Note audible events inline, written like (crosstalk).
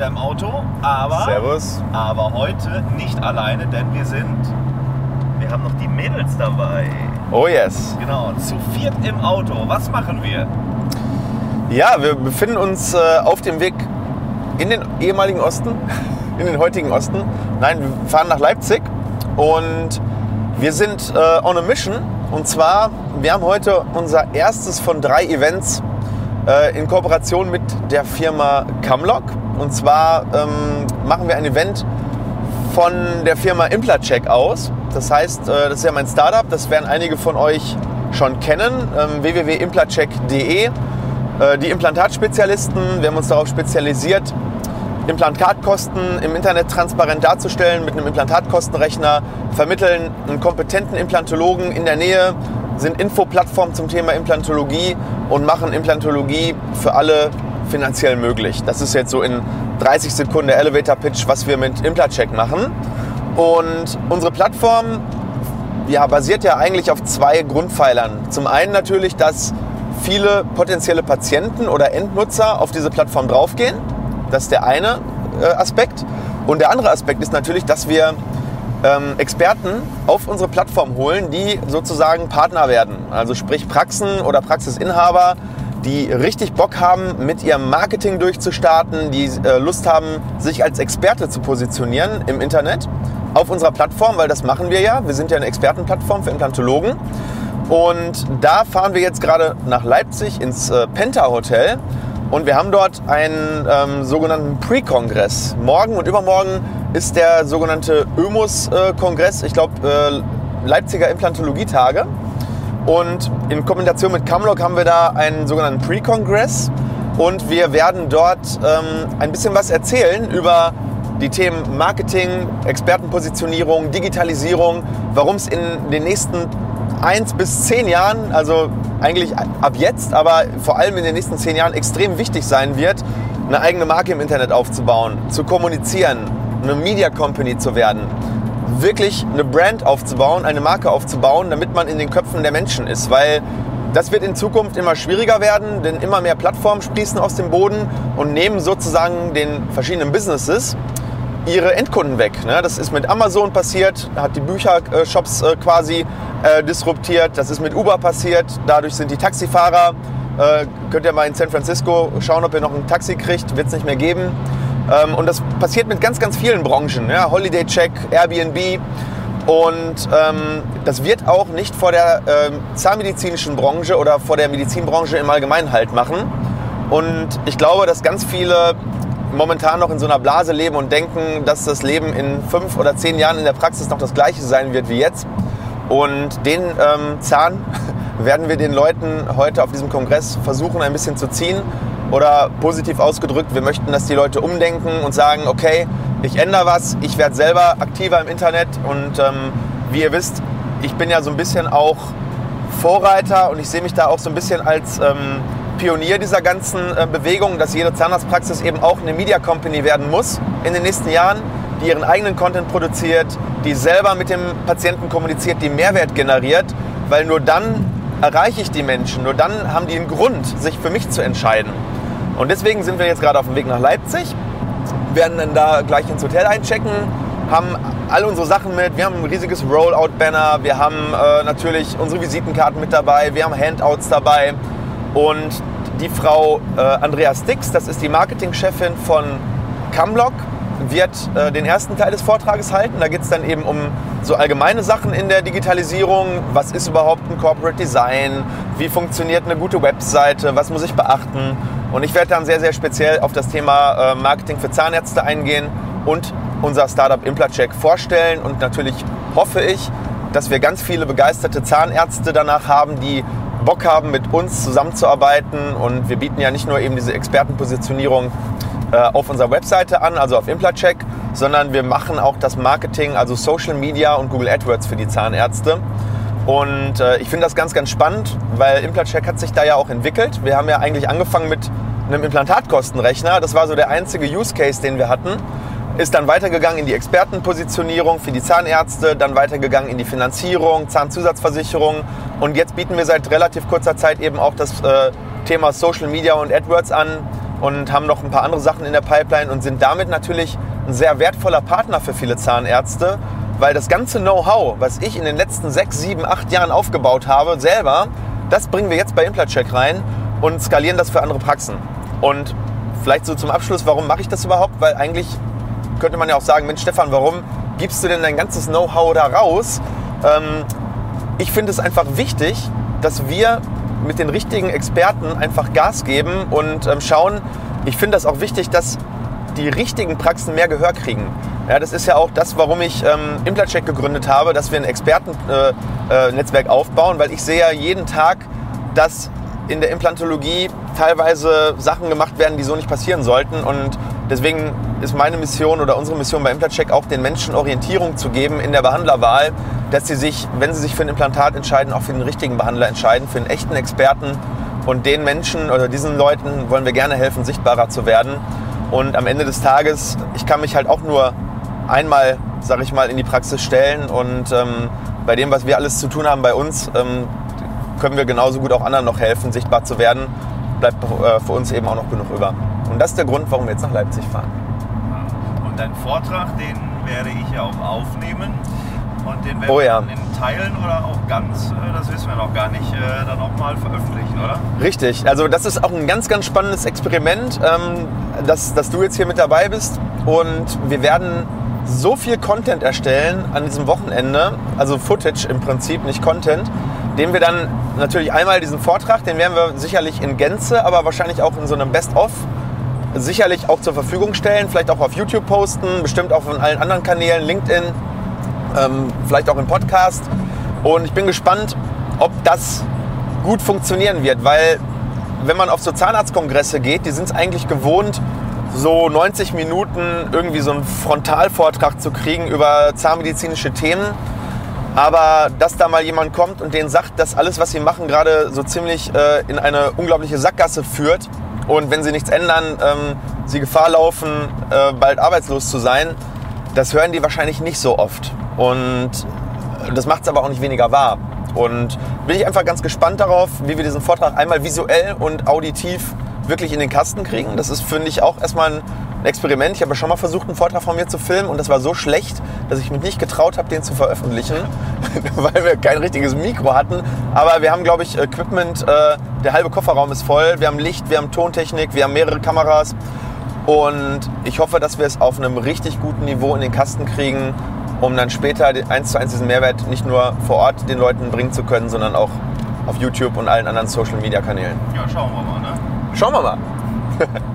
wieder im Auto, aber, Servus. aber heute nicht alleine, denn wir sind, wir haben noch die Mädels dabei. Oh yes. Genau, zu viert im Auto. Was machen wir? Ja, wir befinden uns äh, auf dem Weg in den ehemaligen Osten, (laughs) in den heutigen Osten. Nein, wir fahren nach Leipzig und wir sind äh, on a mission. Und zwar, wir haben heute unser erstes von drei Events äh, in Kooperation mit der Firma Camlock. Und zwar ähm, machen wir ein Event von der Firma Implacheck aus. Das heißt, äh, das ist ja mein Startup, das werden einige von euch schon kennen, ähm, www.implacheck.de. Äh, Die Implantatspezialisten, wir haben uns darauf spezialisiert, Implantatkosten im Internet transparent darzustellen mit einem Implantatkostenrechner, vermitteln einen kompetenten Implantologen in der Nähe, sind Infoplattform zum Thema Implantologie und machen Implantologie für alle finanziell möglich. Das ist jetzt so in 30 Sekunden der Elevator Pitch, was wir mit Implacheck machen. Und unsere Plattform ja, basiert ja eigentlich auf zwei Grundpfeilern. Zum einen natürlich, dass viele potenzielle Patienten oder Endnutzer auf diese Plattform draufgehen. Das ist der eine äh, Aspekt. Und der andere Aspekt ist natürlich, dass wir ähm, Experten auf unsere Plattform holen, die sozusagen Partner werden. Also sprich Praxen oder Praxisinhaber, die richtig Bock haben, mit ihrem Marketing durchzustarten, die äh, Lust haben, sich als Experte zu positionieren im Internet auf unserer Plattform, weil das machen wir ja. Wir sind ja eine Expertenplattform für Implantologen. Und da fahren wir jetzt gerade nach Leipzig ins äh, Penta Hotel und wir haben dort einen ähm, sogenannten Pre-Kongress. Morgen und übermorgen ist der sogenannte ÖMUS-Kongress, ich glaube äh, Leipziger Implantologietage. Und in Kombination mit Camlock haben wir da einen sogenannten Pre-Kongress. Und wir werden dort ähm, ein bisschen was erzählen über die Themen Marketing, Expertenpositionierung, Digitalisierung, warum es in den nächsten eins bis zehn Jahren, also eigentlich ab jetzt, aber vor allem in den nächsten zehn Jahren extrem wichtig sein wird, eine eigene Marke im Internet aufzubauen, zu kommunizieren, eine Media Company zu werden, wirklich eine Brand aufzubauen, eine Marke aufzubauen, damit man in den Köpfen der Menschen ist, weil das wird in Zukunft immer schwieriger werden, denn immer mehr Plattformen sprießen aus dem Boden und nehmen sozusagen den verschiedenen Businesses ihre Endkunden weg. Ne? Das ist mit Amazon passiert, hat die Büchershops äh, quasi äh, disruptiert. Das ist mit Uber passiert. Dadurch sind die Taxifahrer, äh, könnt ihr mal in San Francisco schauen, ob ihr noch ein Taxi kriegt, wird es nicht mehr geben. Ähm, und das passiert mit ganz, ganz vielen Branchen. Ja? Holiday Check, Airbnb. Und ähm, das wird auch nicht vor der ähm, zahnmedizinischen Branche oder vor der Medizinbranche im Allgemeinen halt machen. Und ich glaube, dass ganz viele momentan noch in so einer Blase leben und denken, dass das Leben in fünf oder zehn Jahren in der Praxis noch das gleiche sein wird wie jetzt. Und den ähm, Zahn (laughs) werden wir den Leuten heute auf diesem Kongress versuchen ein bisschen zu ziehen. Oder positiv ausgedrückt, wir möchten, dass die Leute umdenken und sagen, okay, ich ändere was, ich werde selber aktiver im Internet und ähm, wie ihr wisst, ich bin ja so ein bisschen auch Vorreiter und ich sehe mich da auch so ein bisschen als ähm, Pionier dieser ganzen äh, Bewegung, dass jede Zahnarztpraxis eben auch eine Media Company werden muss in den nächsten Jahren, die ihren eigenen Content produziert, die selber mit dem Patienten kommuniziert, die Mehrwert generiert, weil nur dann erreiche ich die Menschen, nur dann haben die einen Grund, sich für mich zu entscheiden. Und deswegen sind wir jetzt gerade auf dem Weg nach Leipzig, werden dann da gleich ins Hotel einchecken, haben all unsere Sachen mit. Wir haben ein riesiges Rollout-Banner, wir haben äh, natürlich unsere Visitenkarten mit dabei, wir haben Handouts dabei. Und die Frau äh, Andrea Stix, das ist die Marketingchefin von Camlock, wird äh, den ersten Teil des Vortrages halten. Da geht es dann eben um so allgemeine Sachen in der Digitalisierung. Was ist überhaupt ein Corporate Design? Wie funktioniert eine gute Webseite? Was muss ich beachten? Und ich werde dann sehr, sehr speziell auf das Thema äh, Marketing für Zahnärzte eingehen und unser Startup Implacheck vorstellen. Und natürlich hoffe ich, dass wir ganz viele begeisterte Zahnärzte danach haben, die Bock haben, mit uns zusammenzuarbeiten. Und wir bieten ja nicht nur eben diese Expertenpositionierung äh, auf unserer Webseite an, also auf Implacheck, sondern wir machen auch das Marketing, also Social Media und Google AdWords für die Zahnärzte. Und äh, ich finde das ganz, ganz spannend, weil Implacheck hat sich da ja auch entwickelt. Wir haben ja eigentlich angefangen mit einem Implantatkostenrechner. Das war so der einzige Use Case, den wir hatten. Ist dann weitergegangen in die Expertenpositionierung für die Zahnärzte, dann weitergegangen in die Finanzierung, Zahnzusatzversicherung. Und jetzt bieten wir seit relativ kurzer Zeit eben auch das äh, Thema Social Media und AdWords an, und haben noch ein paar andere Sachen in der Pipeline und sind damit natürlich ein sehr wertvoller Partner für viele Zahnärzte, weil das ganze Know-how, was ich in den letzten sechs, sieben, acht Jahren aufgebaut habe, selber, das bringen wir jetzt bei Implatcheck rein und skalieren das für andere Praxen. Und vielleicht so zum Abschluss, warum mache ich das überhaupt? Weil eigentlich könnte man ja auch sagen, Mensch Stefan, warum gibst du denn dein ganzes Know-how da raus? Ähm, ich finde es einfach wichtig, dass wir mit den richtigen Experten einfach Gas geben und ähm, schauen. Ich finde das auch wichtig, dass die richtigen Praxen mehr Gehör kriegen. Ja, das ist ja auch das, warum ich ähm, Implatcheck gegründet habe, dass wir ein Expertennetzwerk äh, äh, aufbauen, weil ich sehe ja jeden Tag, dass in der Implantologie teilweise Sachen gemacht werden, die so nicht passieren sollten. Und deswegen ist meine Mission oder unsere Mission bei Implatcheck auch den Menschen Orientierung zu geben in der Behandlerwahl, dass sie sich, wenn sie sich für ein Implantat entscheiden, auch für den richtigen Behandler entscheiden, für einen echten Experten. Und den Menschen oder diesen Leuten wollen wir gerne helfen, sichtbarer zu werden. Und am Ende des Tages, ich kann mich halt auch nur einmal, sag ich mal, in die Praxis stellen. Und ähm, bei dem, was wir alles zu tun haben bei uns, ähm, können wir genauso gut auch anderen noch helfen, sichtbar zu werden. Bleibt äh, für uns eben auch noch genug über. Und das ist der Grund, warum wir jetzt nach Leipzig fahren. Und deinen Vortrag, den werde ich auch aufnehmen. Und den werden Oh ja. wir in Teilen oder auch ganz, äh, das wissen wir noch gar nicht, äh, dann auch mal veröffentlichen, oder? Richtig, also das ist auch ein ganz, ganz spannendes Experiment, ähm, dass, dass du jetzt hier mit dabei bist. Und wir werden so viel Content erstellen an diesem Wochenende, also Footage im Prinzip, nicht Content, den wir dann natürlich einmal diesen Vortrag, den werden wir sicherlich in Gänze, aber wahrscheinlich auch in so einem Best-of sicherlich auch zur Verfügung stellen, vielleicht auch auf YouTube posten, bestimmt auch von allen anderen Kanälen, LinkedIn, ähm, vielleicht auch im Podcast. Und ich bin gespannt, ob das gut funktionieren wird, weil wenn man auf so Zahnarztkongresse geht, die sind es eigentlich gewohnt, so 90 Minuten irgendwie so einen Frontalvortrag zu kriegen über zahnmedizinische Themen. Aber dass da mal jemand kommt und denen sagt, dass alles, was sie machen, gerade so ziemlich äh, in eine unglaubliche Sackgasse führt und wenn sie nichts ändern, ähm, sie Gefahr laufen, äh, bald arbeitslos zu sein, das hören die wahrscheinlich nicht so oft. Und das macht es aber auch nicht weniger wahr. Und bin ich einfach ganz gespannt darauf, wie wir diesen Vortrag einmal visuell und auditiv wirklich in den Kasten kriegen. Das ist, finde ich, auch erstmal ein Experiment. Ich habe schon mal versucht, einen Vortrag von mir zu filmen und das war so schlecht, dass ich mich nicht getraut habe, den zu veröffentlichen, (laughs) weil wir kein richtiges Mikro hatten. Aber wir haben, glaube ich, Equipment, äh, der halbe Kofferraum ist voll. Wir haben Licht, wir haben Tontechnik, wir haben mehrere Kameras. Und ich hoffe, dass wir es auf einem richtig guten Niveau in den Kasten kriegen, um dann später eins zu eins diesen Mehrwert nicht nur vor Ort den Leuten bringen zu können, sondern auch auf YouTube und allen anderen Social Media Kanälen. Ja, schauen wir mal, ne? Schauen wir mal. (laughs)